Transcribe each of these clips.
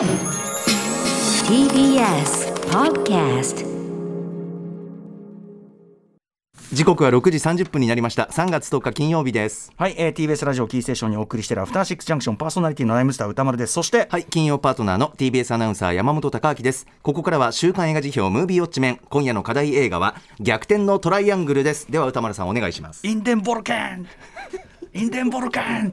TBS Podcast 時刻は6時30分になりました。3月10日金曜日です。はい、えー、TBS ラジオキーステーションにお送りしているアフターシックスジャンクションパーソナリティのライムスター歌丸です。そしてはい金曜パートナーの TBS アナウンサー山本貴明です。ここからは週刊映画辞表ムービーウォッチメン今夜の課題映画は逆転のトライアングルです。では歌丸さんお願いします。インデンボルカン。インデンボルカン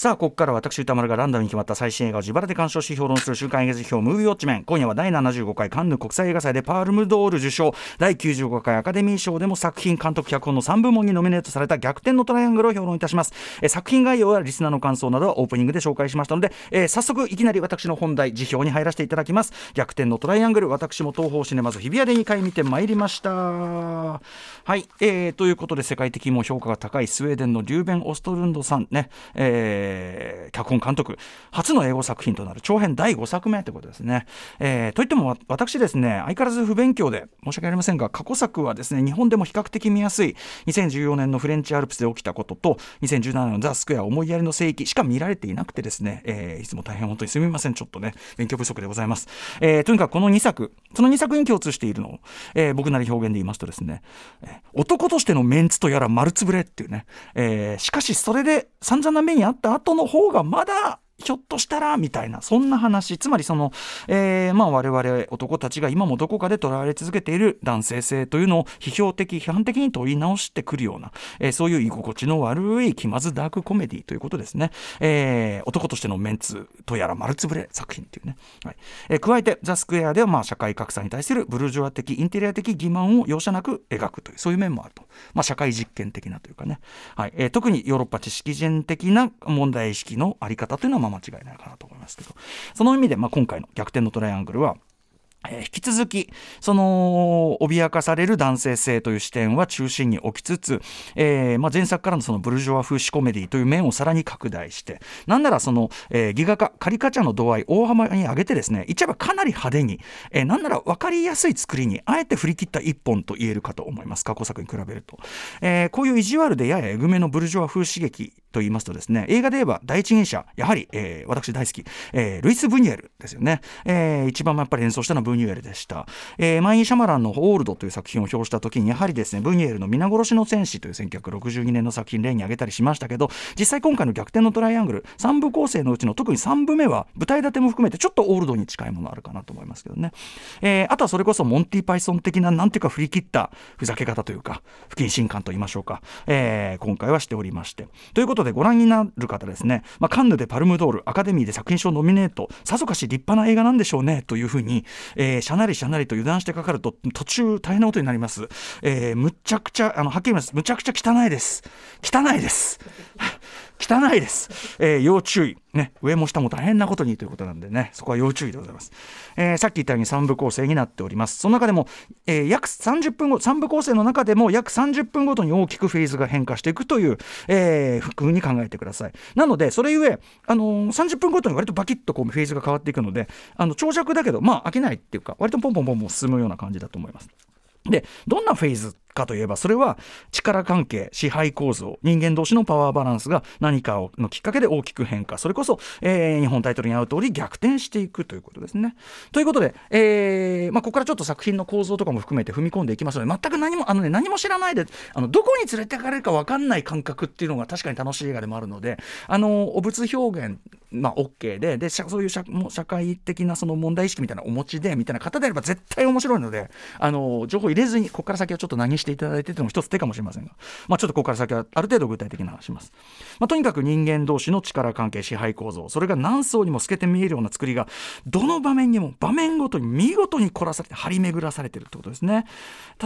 さあここから私歌丸がランダムに決まった最新映画を自腹で鑑賞し評論する週刊映画辞表ムービーウォッチメン。今夜は第75回カンヌ国際映画祭でパールムドール受賞。第95回アカデミー賞でも作品監督脚本の3部門にノミネートされた逆転のトライアングルを評論いたします。え作品概要やリスナーの感想などはオープニングで紹介しましたので、えー早速いきなり私の本題辞表に入らせていただきます。逆転のトライアングル私も東宝シネマズ日比谷で2回見てまいりました。はい、えーということで世界的にも評価が高いスウェーデンのリューベン・オストルンドさんね、えー脚本監督初の英語作品となる長編第5作目ということですね、えーといっても私ですね相変わらず不勉強で申し訳ありませんが過去作はですね日本でも比較的見やすい2014年のフレンチアルプスで起きたことと2017年のザ・スクエア思いやりの聖域しか見られていなくてですね、えーいつも大変本当にすみません。ちょっとね勉強不足でございます、えーとにかくこの2作その2作に共通しているのを、えー僕なり表現で言いますとですね、男としてのメンツとやら丸つぶれっていうね、えーしかしそれで散々な目にあった後の方がまだひょっとしたらみたいなそんな話。つまりその、えーまあ、我々男たちが今もどこかで捉えられ続けている男性性というのを批評的批判的に問い直してくるような、えーそういう居心地の悪い気まずダークコメディということですね、えー男としてのメンツとやら丸つぶれ作品っていうね、はい。えー加えて「ザ・スクエア」ではまあ社会格差に対するブルジョア的インテリア的欺瞞を容赦なく描くというそういう面もあると、まあ、社会実験的なというかね、はい。えー特にヨーロッパ知識人的な問題意識のあり方というのはまあ間違いないかなと思いますけど。その意味でまあ今回の「逆転のトライアングルは」引き続きその脅かされる男性性という視点は中心に置きつつ、えーまあ、前作からのそのブルジョア風刺コメディという面をさらに拡大してなんならその、えーギガ化カリカチャの度合い大幅に上げてですね言っちゃえばかなり派手に、えーなんなら分かりやすい作りにあえて振り切った一本と言えるかと思います。過去作に比べると、えーこういう意地悪でややえぐめのブルジョア風刺激と言いますとですね映画で言えば第一人者やはり、えー私大好き、えールイス・ブニエルですよね、えー一番やっぱり演奏したのはブニュエルでした、えーマイン・シャマランの「オールド」という作品を表した時にやはりですねブニュエルの「皆殺しの戦士」という1962年の作品例に挙げたりしましたけど実際今回の「逆転のトライアングル」3部構成のうちの特に3部目は舞台立ても含めてちょっとオールドに近いものあるかなと思いますけどね、えーあとはそれこそモンティ・パイソン的ななんていうか振り切ったふざけ方というか不謹慎感と言いましょうか、えー今回はしておりまして。ということでご覧になる方ですね、まあ、カンヌでパルムドールアカデミーで作品賞ノミネートさぞかし立派な映画なんでしょうねというふうに、えーしゃなりしゃなりと油断してかかると途中大変なことになります、えーむちゃくちゃあのはっきり言います。むちゃくちゃ汚いです。汚いです。汚いです、えー要注意、ね、上も下も大変なことにということなんでね。そこは要注意でございます、えーさっき言ったように3部構成になっております。その中でも、えー約30分後3部構成の中でも約30分ごとに大きくフェーズが変化していくという、えー、風に考えてください。なのでそれゆえ、あのー30分ごとに割とバキッとこうフェーズが変わっていくのであの長尺だけどまあ飽きないっていうか割とポンポンポンポン進むような感じだと思います。でどんなフェーズかといえばそれは力関係支配構造人間同士のパワーバランスが何かをのきっかけで大きく変化それこそ、えー日本タイトルに合う通り逆転していくということですね。ということで、えーまあ、ここからちょっと作品の構造とかも含めて踏み込んでいきますので全く何もあの、ね、何も知らないであのどこに連れていかれるか分かんない感覚っていうのが確かに楽しい映画でもあるのであのお物表現まあ、OK ででそういう社社会的なその問題意識みたいなお持ちでみたいな方であれば絶対面白いのであの情報入れずにここから先はちょっと何していただいてっていうのも一つ手かもしれませんが、まあ、ちょっとここから先はある程度具体的な話します、まあ、とにかく人間同士の力関係支配構造それが何層にも透けて見えるような作りがどの場面にも場面ごとに見事に凝らされて張り巡らされてるってことですね。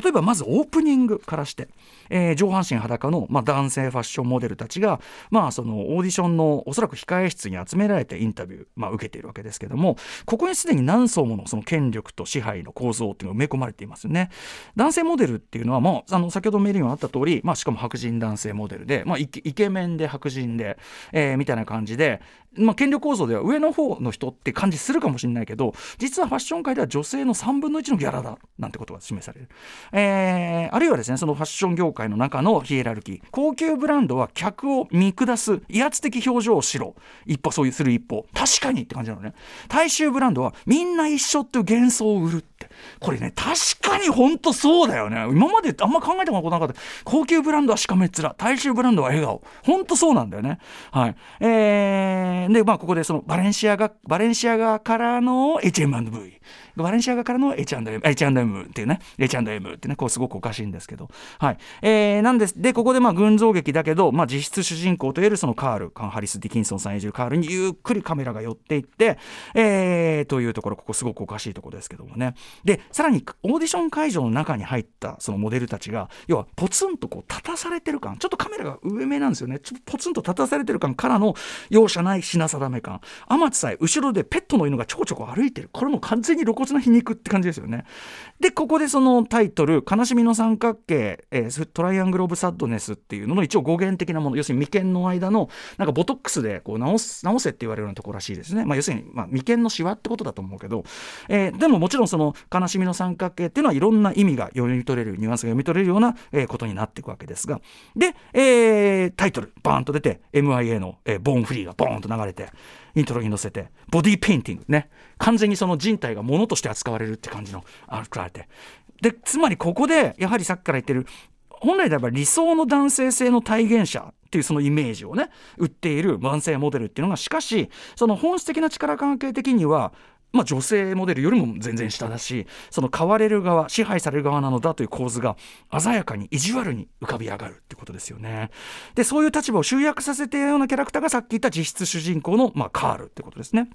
例えばまずオープニングからして、えー上半身裸の、まあ、男性ファッションモデルたちが、まあ、そのオーディションのおそらく控え室に集められてインタビュー、まあ、受けているわけですけどもここにすでに何層ものその権力と支配の構造っていうのが埋め込まれていますよね。男性モデルっていうのはもあの先ほどメールにもあった通り、まあ、しかも白人男性モデルで、まあ、イケメンで白人で、えーみたいな感じで、まあ、権力構造では上の方の人って感じするかもしれないけど実はファッション界では女性の3分の1のギャラだなんてことが示される、えーあるいはですねそのファッション業界の中のヒエラルキー。高級ブランドは客を見下す威圧的表情をしろ。一歩そういうする一方確かにって感じなのね。大衆ブランドはみんな一緒っていう幻想を売るって。これね確かに本当そうだよね。今まであんま考えたことなかった。高級ブランドはしかめっ面。大衆ブランドは笑顔。ほんとそうなんだよね。はい。えー、でまあここでそのバレンシアがバレンシアがからの H&M&V バレンシアガからの H&M, H&M っていうね。H&M ってね。こうすごくおかしいんですけど。はい。えー、なんです。でここでまあ群像劇だけど、まあ、実質主人公といえるそのカールカン・ハリス・ディキンソンさん演じるカールにゆっくりカメラが寄っていって、えー、というところここすごくおかしいところですけどもね。でさらにオーディション会場の中に入ったそのモデルたちが要はポツンとこう立たされてる感ちょっとカメラが上目なんですよね。ちょっとポツンと立たされてる感からの容赦ない品定め感。天津さえ後ろでペットの犬がちょこちょこ歩いてる。これも完全に露骨な皮肉って感じですよね。でここでそのタイトル「悲しみの三角形、えートライアングル・オブ・サッドネス」っていうのの一応語源的なもの要するに眉間の間のなんかボトックスでこう直す直せって言われるようなところらしいですね、まあ、要するに、まあ、眉間のシワってことだと思うけど、えーでももちろんその悲しみの三角形っていうのはいろんな意味が読み取れるニュアンスが読み取れるような、えことになっていくわけですが。で、えータイトルバーンと出て MIA の、えーボーンフリーがボーンと流れてイントロに乗せてボディーペインティングね。完全にその人体がものとして扱われるって感じのアルトラーテでつまりここでやはりさっきから言ってる本来であれば理想の男性性の体現者っていうそのイメージをね売っている男性モデルっていうのがしかしその本質的な力関係的にはまあ、女性モデルよりも全然下だしその買われる側支配される側なのだという構図が鮮やかに意地悪に浮かび上がるってことですよね。でそういう立場を集約させているようなキャラクターがさっき言った実質主人公の、まあ、カールってことですね。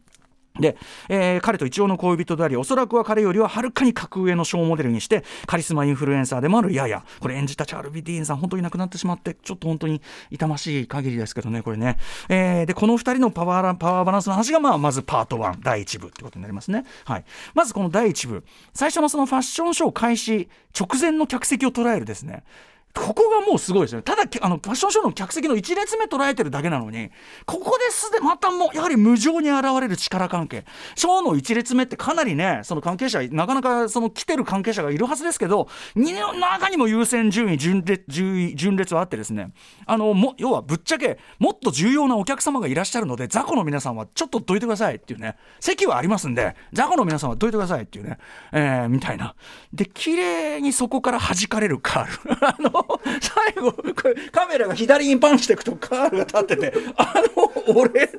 で、えー彼と一応の恋人でありおそらくは彼よりははるかに格上の小モデルにしてカリスマインフルエンサーでもあるヤヤこれ演じたチャールビ・ディーンさん本当に亡くなってしまってちょっと本当に痛ましい限りですけどねこれね、えーでこの2人のパワーパワーバランスの話が、まあ、まずパート1第1部ってことになりますね、はい、まずこの第1部。最初のそのファッションショー開始直前の客席を捉えるですね。ここがもうすごいですよね。ただ、あの、ファッションショーの客席の1列目捉えてるだけなのに、ここですで、またもう、やはり無情に現れる力関係。ショーの1列目ってかなりね、その関係者、なかなかその来てる関係者がいるはずですけど、2の中にも優先順位、順列、順位、順列はあってですね、あの、も、要はぶっちゃけ、もっと重要なお客様がいらっしゃるので、雑魚の皆さんはちょっとどいてくださいっていうね、席はありますんで、雑魚の皆さんはどいてくださいっていうね、えーみたいな。で、綺麗にそこから弾かれるカール。あの、最後、これカメラが左にパンしていくとカールが立ってて、あの、俺って、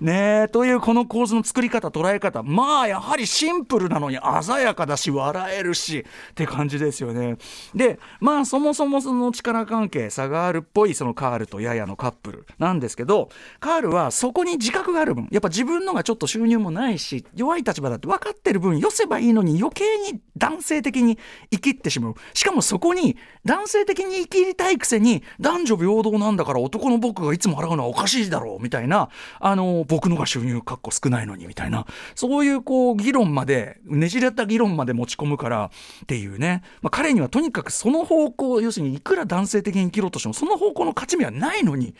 ねえ、というこの構図の作り方、捉え方、まあ、やはりシンプルなのに鮮やかだし、笑えるし、って感じですよね。で、まあ、そもそもその力関係、差があるっぽい、そのカールとヤヤのカップルなんですけど、カールはそこに自覚がある分、やっぱ自分のがちょっと収入もないし、弱い立場だって分かってる分、寄せばいいのに余計に男性的に生きってしまう。しかももそこに、男性的に生きりたいくせに、男女平等なんだから男の僕がいつも払うのはおかしいだろう、みたいな、あの、僕のが収入かっこ少ないのに、みたいな、そういうこう、議論まで、ねじれた議論まで持ち込むからっていうね、まあ、彼にはとにかくその方向、要するにいくら男性的に生きろとしても、その方向の勝ち目はないのに、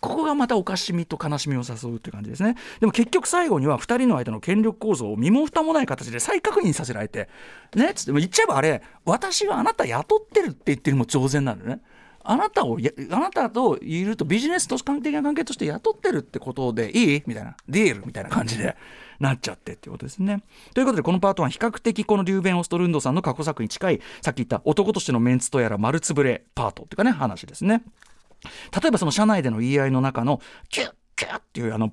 ここがまたおかしみと悲しみを誘うって感じですね。でも結局最後には2人の間の権力構造を身も蓋もない形で再確認させられて、ね、つって言っちゃえばあれ、私はあなた雇ってるって言ってるのも当然なんだよね。あなたを、あなたといるとビジネスと関的な関係として雇ってるってことでいい？みたいな、ディールみたいな感じでなっちゃってっていうことですね。ということで、このパートは比較的このリューベン・オストルンドさんの過去作に近い、さっき言った男としてのメンツとやら丸つぶれパートっていうかね、話ですね。例えばその車内での言い合いの中のキュッキュッっていうあの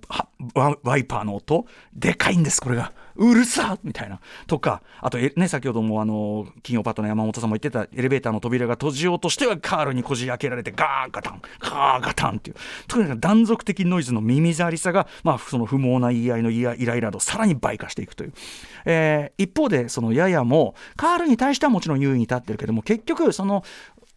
ワイパーの音。でかいんですこれが。うるさみたいな。とかあとね先ほどもあの金曜パートの山本さんも言ってたエレベーターの扉が閉じようとしてはカールにこじ開けられてガーガタン。ガーガタンっていう。とにかく断続的ノイズの耳障りさが、まあ、その不毛な言い合いのイライライラとさらに倍化していくという、えー一方でそのややもカールに対してはもちろん優位に立ってるけども結局その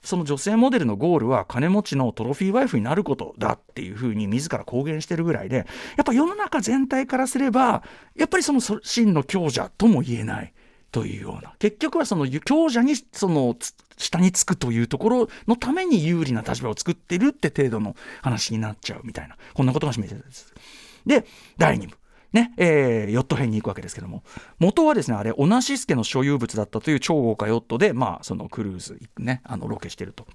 その女性モデルのゴールは金持ちのトロフィーワイフになることだっていうふうに自ら公言してるぐらいでやっぱ世の中全体からすればやっぱりその真の強者とも言えないというような。結局はその強者にその下につくというところのために有利な立場を作ってるって程度の話になっちゃうみたいな。こんなことが示されてるんです。で第2部。ねえー、ヨット編に行くわけですけども。元はですねあれオナシスケの所有物だったという超豪華ヨットでまあそのクルーズねあのロケしてると。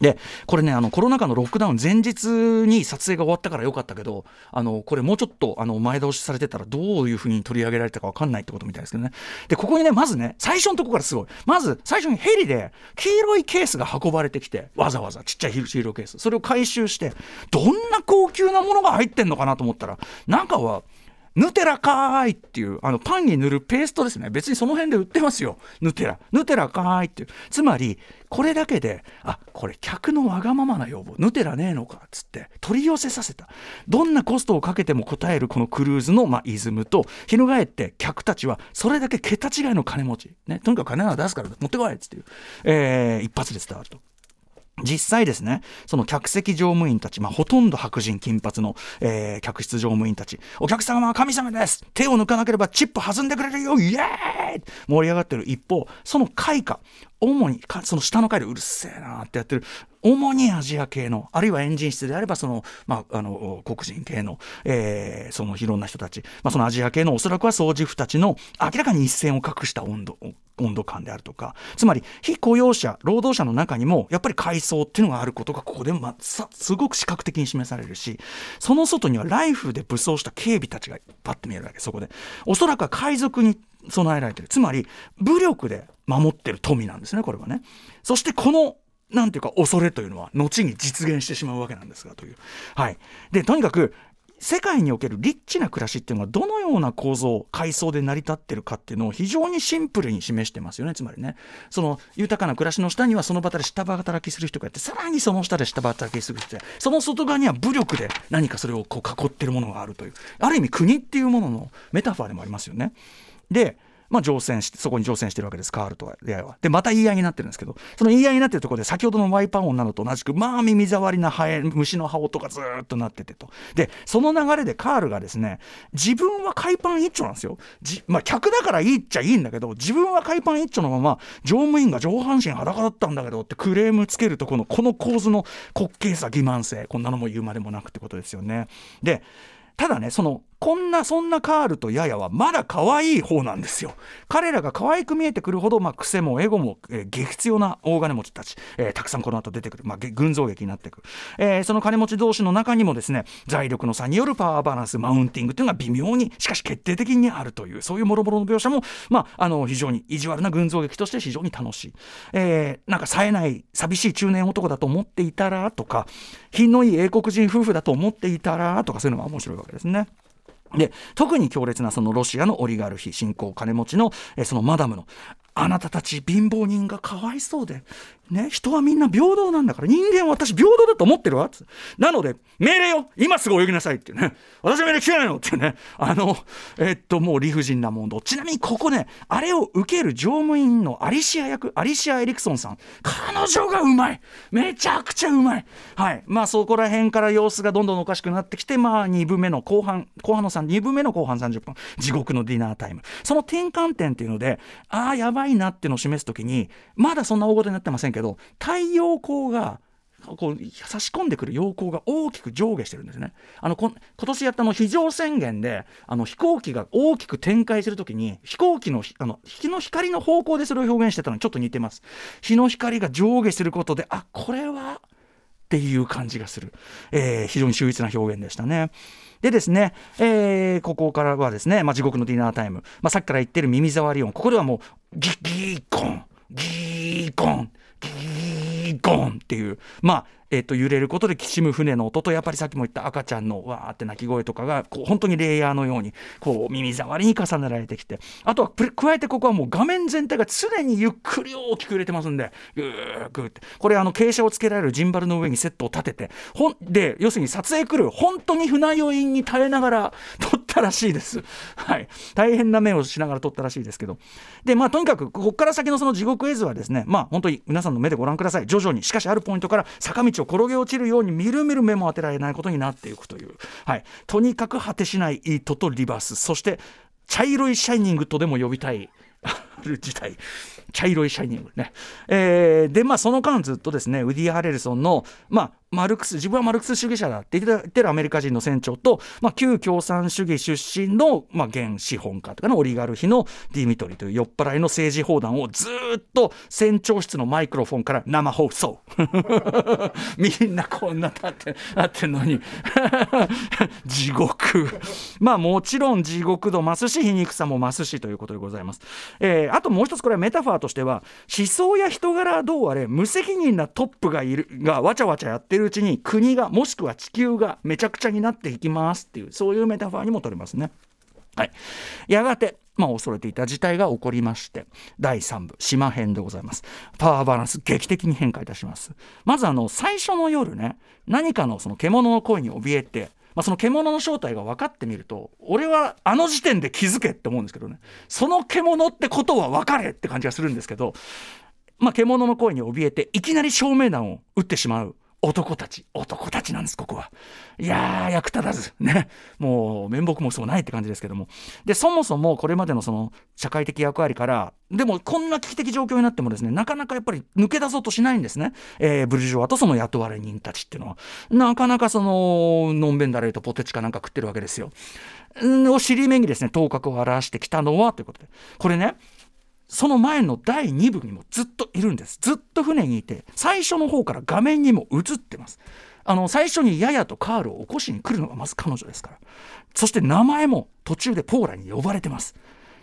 でこれねあのコロナ禍のロックダウン前日に撮影が終わったからよかったけどあのこれもうちょっとあの前倒しされてたらどういうふうに取り上げられたか分かんないってことみたいですけどね。でここにねまずね最初のとこからすごい。まず最初にヘリで黄色いケースが運ばれてきてわざわざちっちゃい黄色いケース。それを回収してどんな高級なものが入ってんのかなと思ったら中はヌテラかーいっていうあのパンに塗るペーストですね。別にその辺で売ってますよ。ヌテラ。ヌテラかーいっていう。つまりこれだけであこれ客のわがままな要望。ヌテラねえのかっつって取り寄せさせた。どんなコストをかけても応えるこのクルーズの、まあ、イズムと翻って客たちはそれだけ桁違いの金持ち、ね、とにかく金は出すから持ってこいっつっていう、えー、一発で伝わると。実際ですね、その客席乗務員たち、まあ、ほとんど白人金髪の、えー、客室乗務員たち、お客様は神様です。手を抜かなければチップ弾んでくれるよ。イエーイ。盛り上がってる。一方、その開花、主にその下の階でうるせえなってやってる。主にアジア系のあるいはエンジン室であればその、まあ、あの黒人系の,、えー、そのいろんな人たち、まあ、そのアジア系のおそらくは掃除婦たちの明らかに一線を画した温度。温度感であるとかつまり非雇用者労働者の中にもやっぱり階層っていうのがあることがここで、まあ、さすごく視覚的に示されるしその外にはライフで武装した警備たちがパッと見えるわけそこで。おそらくは海賊に備えられてる。つまり武力で守ってる富なんですねこれはね。そしてこのなんていうか恐れというのは後に実現してしまうわけなんですがという。はい、でとにかく世界におけるリッチな暮らしっていうのはどのような構造階層で成り立ってるかっていうのを非常にシンプルに示してますよねつまりねその豊かな暮らしの下にはその場で下働きする人がいてさらにその下で下働きする人でその外側には武力で何かそれをこう囲ってるものがあるというある意味国っていうもののメタファーでもありますよね。でまあ、乗船してそこに乗船してるわけですカールとは出会いは。でまた言い合いになってるんですけどその言い合いになってるところで先ほどのワイパー音などと同じくまあ耳障りなハエ虫の羽音がずっとなっててとでその流れでカールがですね自分は海パン一丁なんですよまあ、客だからいいっちゃいいんだけど自分は海パン一丁のまま乗務員が上半身裸だったんだけどってクレームつけるとこのこの構図の滑稽さ欺瞞性こんなのも言うまでもなくってことですよね。でただねそのこんなそんなカールとヤヤはまだ可愛い方なんですよ。彼らが可愛く見えてくるほど、まあ、癖もエゴも、えー、激強な大金持ちたち、えー、たくさんこの後出てくる、まあ、群像劇になってくる、えー、その金持ち同士の中にもですね財力の差によるパワーバランスマウンティングというのが微妙にしかし決定的にあるというそういうもろもろの描写も、まあ、あの非常に意地悪な群像劇として非常に楽しい、えー、なんか冴えない寂しい中年男だと思っていたらとか品のいい英国人夫婦だと思っていたらとかそういうのが面白いわけですね。で特に強烈なそのロシアのオリガルヒ新興金持ちのえそのマダムのあなたたち貧乏人がかわいそうでね、人はみんな平等なんだから、人間は私平等だと思ってるわなので、命令よ今すぐ泳ぎなさいってね。私は命令聞けないのっていうね。あの、えっと、もう理不尽な問題。ちなみにここね、あれを受ける乗務員のアリシア役、アリシア・エリクソンさん。彼女がうまいめちゃくちゃうまいはい。まあそこら辺から様子がどんどんおかしくなってきて、まあ2部目の後半、後半の3、2部目の後半30分、地獄のディナータイム。その転換点っていうので、ああ、やばいいなっていうのを示すときに、まだそんな大事になってませんけど、太陽光がこう差し込んでくる陽光が大きく上下してるんですね。あの今年やったの非常宣言であの飛行機が大きく展開するときに飛行機のあの日の光の方向でそれを表現してたのにちょっと似てます。日の光が上下することであこれはっていう感じがする、えー、非常に秀逸な表現でしたね。でですね、えー、ここからはですね、まあ、地獄のディナータイム、まあ、さっきから言ってる耳障り音ここではもうギギーコンギーコンギーコンっていう。まあえー、と揺れることできしむ船の音とやっぱりさっきも言った赤ちゃんのわーって鳴き声とかがこう本当にレイヤーのようにこう耳障りに重ねられてきてあとは加えてここはもう画面全体が常にゆっくり大きく揺れてますんでぐーぐーって。これあの傾斜をつけられるジンバルの上にセットを立ててほんで要するに撮影来る本当に船酔いに耐えながら撮ったらしいです。はい、大変な目をしながら撮ったらしいですけど。でまあとにかくここから先のその地獄絵図はですねまあ本当に皆さんの目でご覧ください。徐々に。しかしあるポイントから坂道を転げ落ちるようにみるみる目も当てられないことになっていくという、はい、とにかく果てしないイートとリバース。そして茶色いシャイニングとでも呼びたい。る時代茶色いシャイニングね、えー、でまあその間ずっとですねウディ・ハレルソンのまあマルクス自分はマルクス主義者だって言ってるアメリカ人の船長と、まあ、旧共産主義出身の、まあ、現資本家とかのオリガルヒのディミトリという酔っ払いの政治砲弾をずっと船長室のマイクロフォンから生放送。みんなこんな立ってなってんのに。地獄。まあもちろん地獄度増すし皮肉さも増すしということでございます、えー、あともう一つこれはメタファーとしては思想や人柄はどうあれ無責任なトップがいるがわちゃわちゃやってるうちに国がもしくは地球がめちゃくちゃになっていきますっていうそういうメタファーにも取れますね。はい、やがてまあ、恐れていた事態が起こりまして第3部島編でございます。パワーバランス劇的に変化いたします。まずあの最初の夜ね何かのその獣の声に怯えてまあ、その獣の正体が分かってみると俺はあの時点で気づけって思うんですけどね。その獣ってことは分かれって感じがするんですけど、まあ、獣の声に怯えていきなり照明弾を撃ってしまう。男たち男たちなんですここは。いやー役立たず。ね。もう面目もそうないって感じですけども。でそもそもこれまでのその社会的役割からでもこんな危機的状況になってもですねなかなかやっぱり抜け出そうとしないんですね、えー、ブルジョワとその雇われ人たちっていうのは。なかなかそののんべんだれとポテチかなんか食ってるわけですよ。んを尻目にですね頭角を表してきたのはということで。これねその前の第2部にもずっといるんです。ずっと船にいて最初の方から画面にも映ってます。あの最初にややとカールを起こしに来るのがまず彼女ですから。そして名前も途中でポーラに呼ばれてます。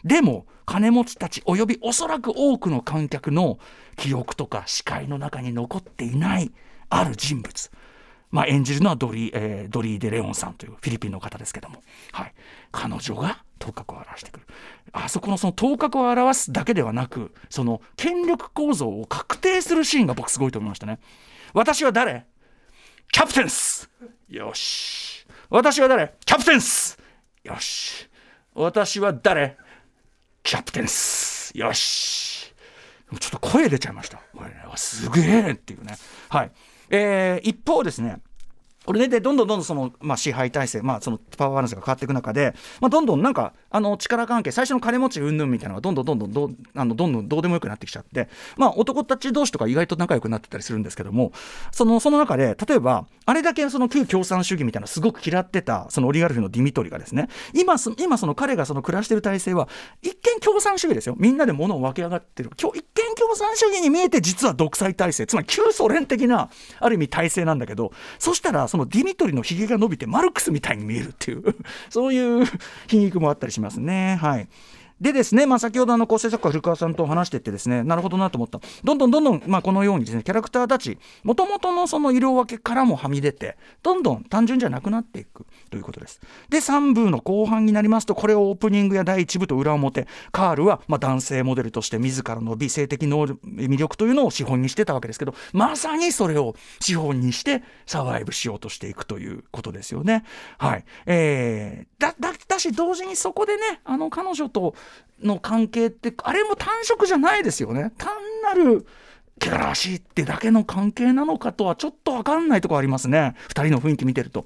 でも金持ちたちおよびおそらく多くの観客の記憶とか視界の中に残っていないある人物。まあ、演じるのはドリ,、えー、ドリー・デ・レオンさんというフィリピンの方ですけども、はい、彼女が頭角を表してくる。あそこのその頭角を表すだけではなくその権力構造を確定するシーンが僕すごいと思いましたね。私は誰？キャプテンス。よし。私は誰？キャプテンス。よし。私は誰？キャプテンス。よし。ちょっと声出ちゃいました。これねすげえっていうね。はい。えー、一方ですね。これでどんどんどんどんその、まあ、支配体制、まあ、そのパワーバランスが変わっていく中で、まあ、どんどんなんかあの力関係最初の金持ち云々みたいなのがどんどんどんどんどあのどんどんどうでもよくなってきちゃって、まあ、男たち同士とか意外と仲良くなってたりするんですけどもそのその中で例えばあれだけその旧共産主義みたいなすごく嫌ってたそのオリガルフのディミトリがですね今今その彼がその暮らしてる体制は一見共産主義ですよ。みんなで物を分け上がってる。一見共産主義に見えて実は独裁体制。つまり旧ソ連的なある意味体制なんだけどそしたらそのディミトリのひげが伸びてマルクスみたいに見えるっていうそういう 皮肉もあったりしますね。はい。でですね、まあ、先ほどあの構成作家古川さんと話してってですねなるほどなと思った。どんどんどんどん、まあ、このようにですねキャラクターたちもともとのその色分けからもはみ出てどんどん単純じゃなくなっていくということです。で3部の後半になりますとこれをオープニングや第1部と裏表カールはまあ男性モデルとして自らの美性的能力魅力というのを資本にしてたわけですけどまさにそれを資本にしてサバイブしようとしていくということですよね。はい。えー、だだだし同時にそこでねあの彼女との関係ってあれも単色じゃないですよね。単なる汚らしいってだけの関係なのかとはちょっと分かんないとこありますね。2人の雰囲気見てると。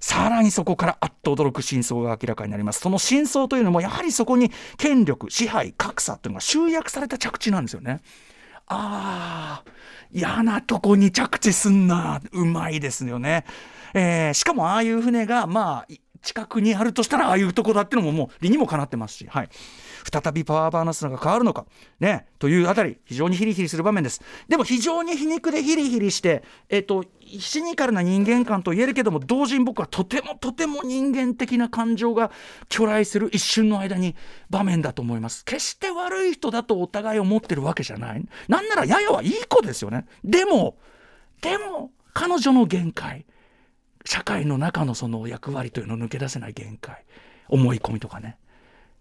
さらにそこからあっと驚く真相が明らかになります。その真相というのもやはりそこに権力支配格差というのが集約された着地なんですよね。あー嫌なとこに着地すんな。うまいですよね、えー、しかもああいう船がまあ近くにあるとしたらああいうとこだっていうのももう理にもかなってますし、はい、再びパワーバランスが変わるのか、ね、というあたり非常にヒリヒリする場面です。でも非常に皮肉でヒリヒリして、えっと、シニカルな人間観と言えるけども同時に僕はとてもとても人間的な感情が巨来する一瞬の間に場面だと思います。決して悪い人だとお互い思ってるわけじゃない。なんならややはいい子ですよね。でもでも彼女の限界。社会の中のその役割というのを抜け出せない限界思い込みとかね。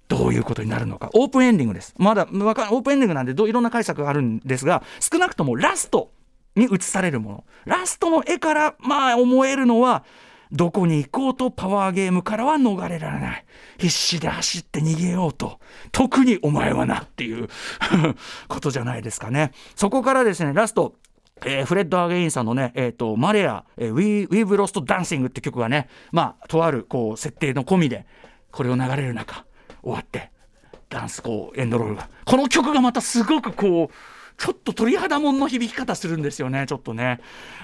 どういうことになるのか。オープンエンディングです。まだかオープンエンディングなんでどいろんな解釈があるんですが少なくともラストに映されるもの。ラストの絵からまあ思えるのはどこに行こうとパワーゲームからは逃れられない。必死で走って逃げようと。特にお前はなっていうことじゃないですかね。そこからですねラストえー、 Fred again さんのね、えーと、 Marea、えー、We, We've Lost Dancing って曲がね、まあ、とあるこう設定の込みで、これを流れる中、終わって、ダンスこうエンドロールが。この曲がまたすごくこうちょっと鳥肌もんの響き方するんですよねちょっとね。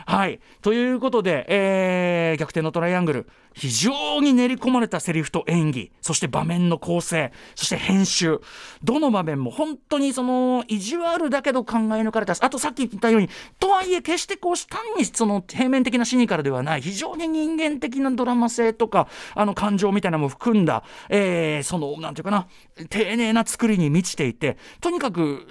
はい。ということで、えー、逆転のトライアングル。非常に練り込まれたセリフと演技そして場面の構成そして編集どの場面も本当にその意地悪だけど考え抜かれた。あとさっき言ったようにとはいえ決してこう単にその平面的なシニカルではない非常に人間的なドラマ性とかあの感情みたいなのも含んだ、えー、そのなんていうかな丁寧な作りに満ちていてとにかく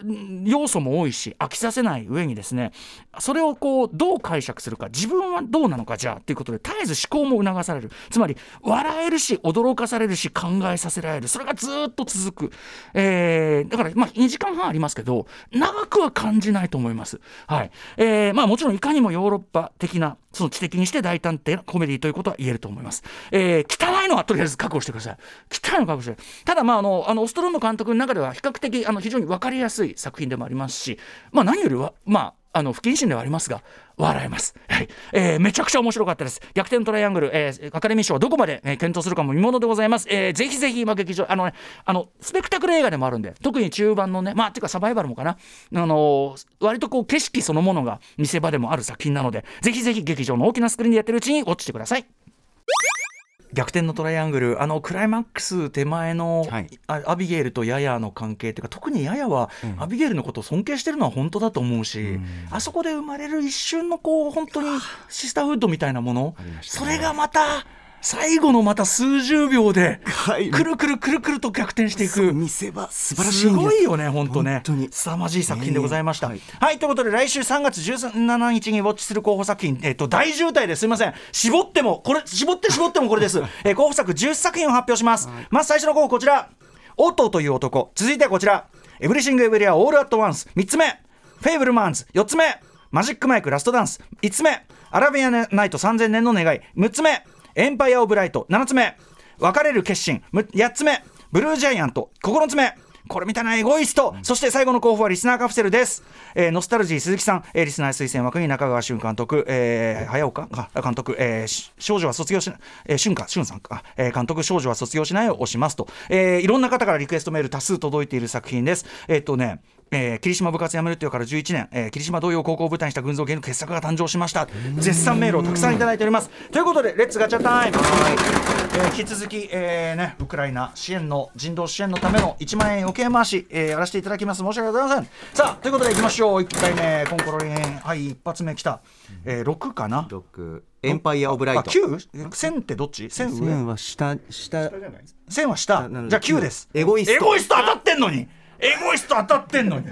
要素も多いし飽きさせない上にですねそれをこうどう解釈するか自分はどうなのかじゃあっていうことで絶えず思考も促される。つまり笑えるし驚かされるし考えさせられるそれがずっと続く、えー、だからまあ2時間半ありますけど長くは感じないと思います。はいえーまあ、もちろんいかにもヨーロッパ的なその知的にして大胆なコメディということは言えると思います。えー、汚いのはとりあえず覚悟してください。汚いの覚悟してただまああのあのオストローム監督の中では比較的あの非常に分かりやすい作品でもありますし、まあ、何よりはまああの不謹慎ではありますが笑えます、はい。えー、めちゃくちゃ面白かったです。逆転トライアングル、えー、アカデミー賞はどこまで、えー、検討するかも見ものでございます、えー、ぜひぜひ今劇場あの、ね、あのスペクタクル映画でもあるんで特に中盤のねまあていうかサバイバルもかな。あのー、割とこう景色そのものが見せ場でもある作品なのでぜひぜひ劇場の大きなスクリーンでやってるうちに落ちてください。逆転のトライアングル。あのクライマックス手前の、はい、アビゲイルとヤヤの関係というか特にヤヤは、うん、アビゲイルのことを尊敬してるのは本当だと思うし、うん、あそこで生まれる一瞬のこう本当にシスターフードみたいなもの、ね、それがまた最後のまた数十秒で、くるくるくるくると逆転していく。見せ場素晴らしい。すごいよね本当ね凄まじい作品でございました、はい、はい、ということで来週3月17日にウォッチする候補作品、えっと、大渋滞です。いません。絞ってもこれ絞って絞ってもこれです、えー、候補作10作品を発表します、はい、まず最初の候補こちら。オットーという男。続いてはこちら。エブリシング・エブリウェア・オール・アット・ワンス3つ目。フェイブルマンズ4つ目。マジックマイクラストダンス5つ目。アラビアナイト3000年の願い。6つ目エンパイア・オブ・ライト。7つ目。別れる決心。8つ目。ブルージャイアント。9つ目。これみたいなエゴイスト、そして最後の候補はリスナーカプセルです、えー、ノスタルジー鈴木さん、えー、リスナー推薦枠に中川俊監督、えー、早岡監督、えー、少女は卒業しない、えー、俊か俊さんか、えー、監督少女は卒業しないを押しますと、えー、いろんな方からリクエストメール多数届いている作品です。えっ、ー、とねえー、桐島部活やめるっていうから11年、えー、桐島同様高校を舞台にした群像劇の傑作が誕生しました。絶賛メールをたくさんいただいております。ということで Let's ガチャタイム、はい。えー、引き続き、えーね、ウクライナ支援の人道支援のための1万円余計回し、えー、やらせていただきます。申し訳ございません。さあということでいきましょう。1回目コンコロリンはい一発目きた、えー、6かな？6エンパイア・オブ・ライト。9? 線ってどっち？線線は下、下。線は下。じゃあ9です。エゴイスト。エゴイスト当たってんのにエゴイスト当たってんのに。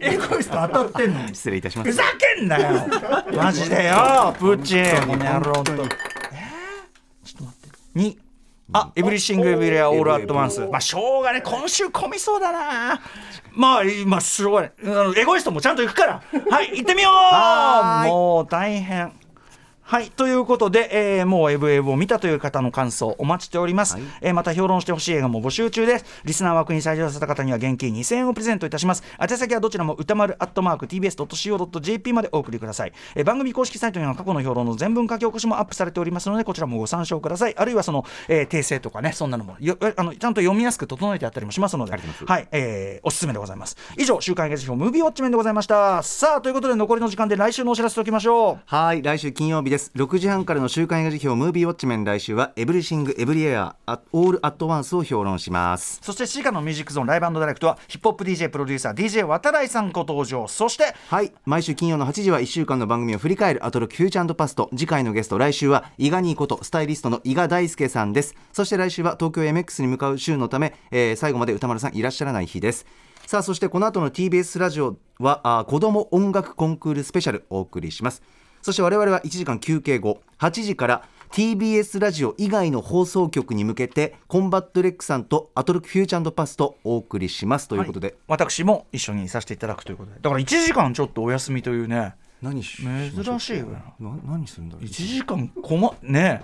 エゴイスト当たってんのに。失礼いたします。ふざけんなよ。マジでよプーチンこの野郎と。えー、ちょっと待って。2あ、エブリシング・エブリウェア・オール・アット・ワンス。まあ、しょうがね、今週混みそうだな。まあ、まあ、しょうがない。エゴイストもちゃんと行くから。はい、行ってみよう。もう大変。はいということで、えー、もうエブエブを見たという方の感想お待ちしております、はい、えー、また評論してほしい映画も募集中です。リスナー枠に採用させた方には現金2000円をプレゼントいたします。宛先はどちらも歌丸アットマーク TBS.CO.JP までお送りください、えー、番組公式サイトには過去の評論の全文書き起こしもアップされておりますのでこちらもご参照ください。あるいはその、えー、訂正とかねそんなのもよあのちゃんと読みやすく整えてあったりもしますので。はい、えー、おすすめでございます。以上週刊映画辞表ムービーウォッチメンでございました。さあということで残りの時間で来週のお知らせときましょう。はい来週金曜日です6時半からの週刊映画辞表ムービーウォッチメン来週はエブリシングエブリエアオールアットワンスを評論します。そしてシカのミュージックゾーンライブダイレクトはヒップホップ DJ プロデューサー DJ 渡来さんご登場。そしてはい。毎週金曜の8時は1週間の番組を振り返るアトロクフューチャーパスト。次回のゲスト来週は伊賀にことスタイリストの伊賀大輔さんです。そして来週は東京 MX に向かう週のため、えー、最後まで歌丸さんいらっしゃらない日です。さあそしてこの後の TBS ラジオはあ子ども音楽コンクールスペシャルお送りしますそして我々は1時間休憩後8時から TBS ラジオ以外の放送局に向けてコンバットレックさんとアトロクフューチャーパストお送りします。ということで、はい、私も一緒にさせていただくということで。だから1時間ちょっとお休みというね何し珍しいよな何するんだ1時間こまね。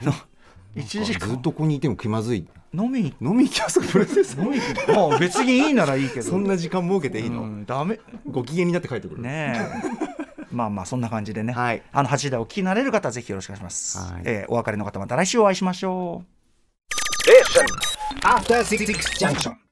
え1時間。ずっとここにいても気まずい。飲み。飲み行きますプロレス飲みまあ別にいいならいいけど。そんな時間設けていいの、うん、ダメ。ご機嫌になって帰ってくる。ねえまあまあそんな感じでね、はい、あの8時台お聞きになれる方はぜひよろしくお願いします、はい、えー、お別れの方また来週お会いしましょう。え After 66 junction.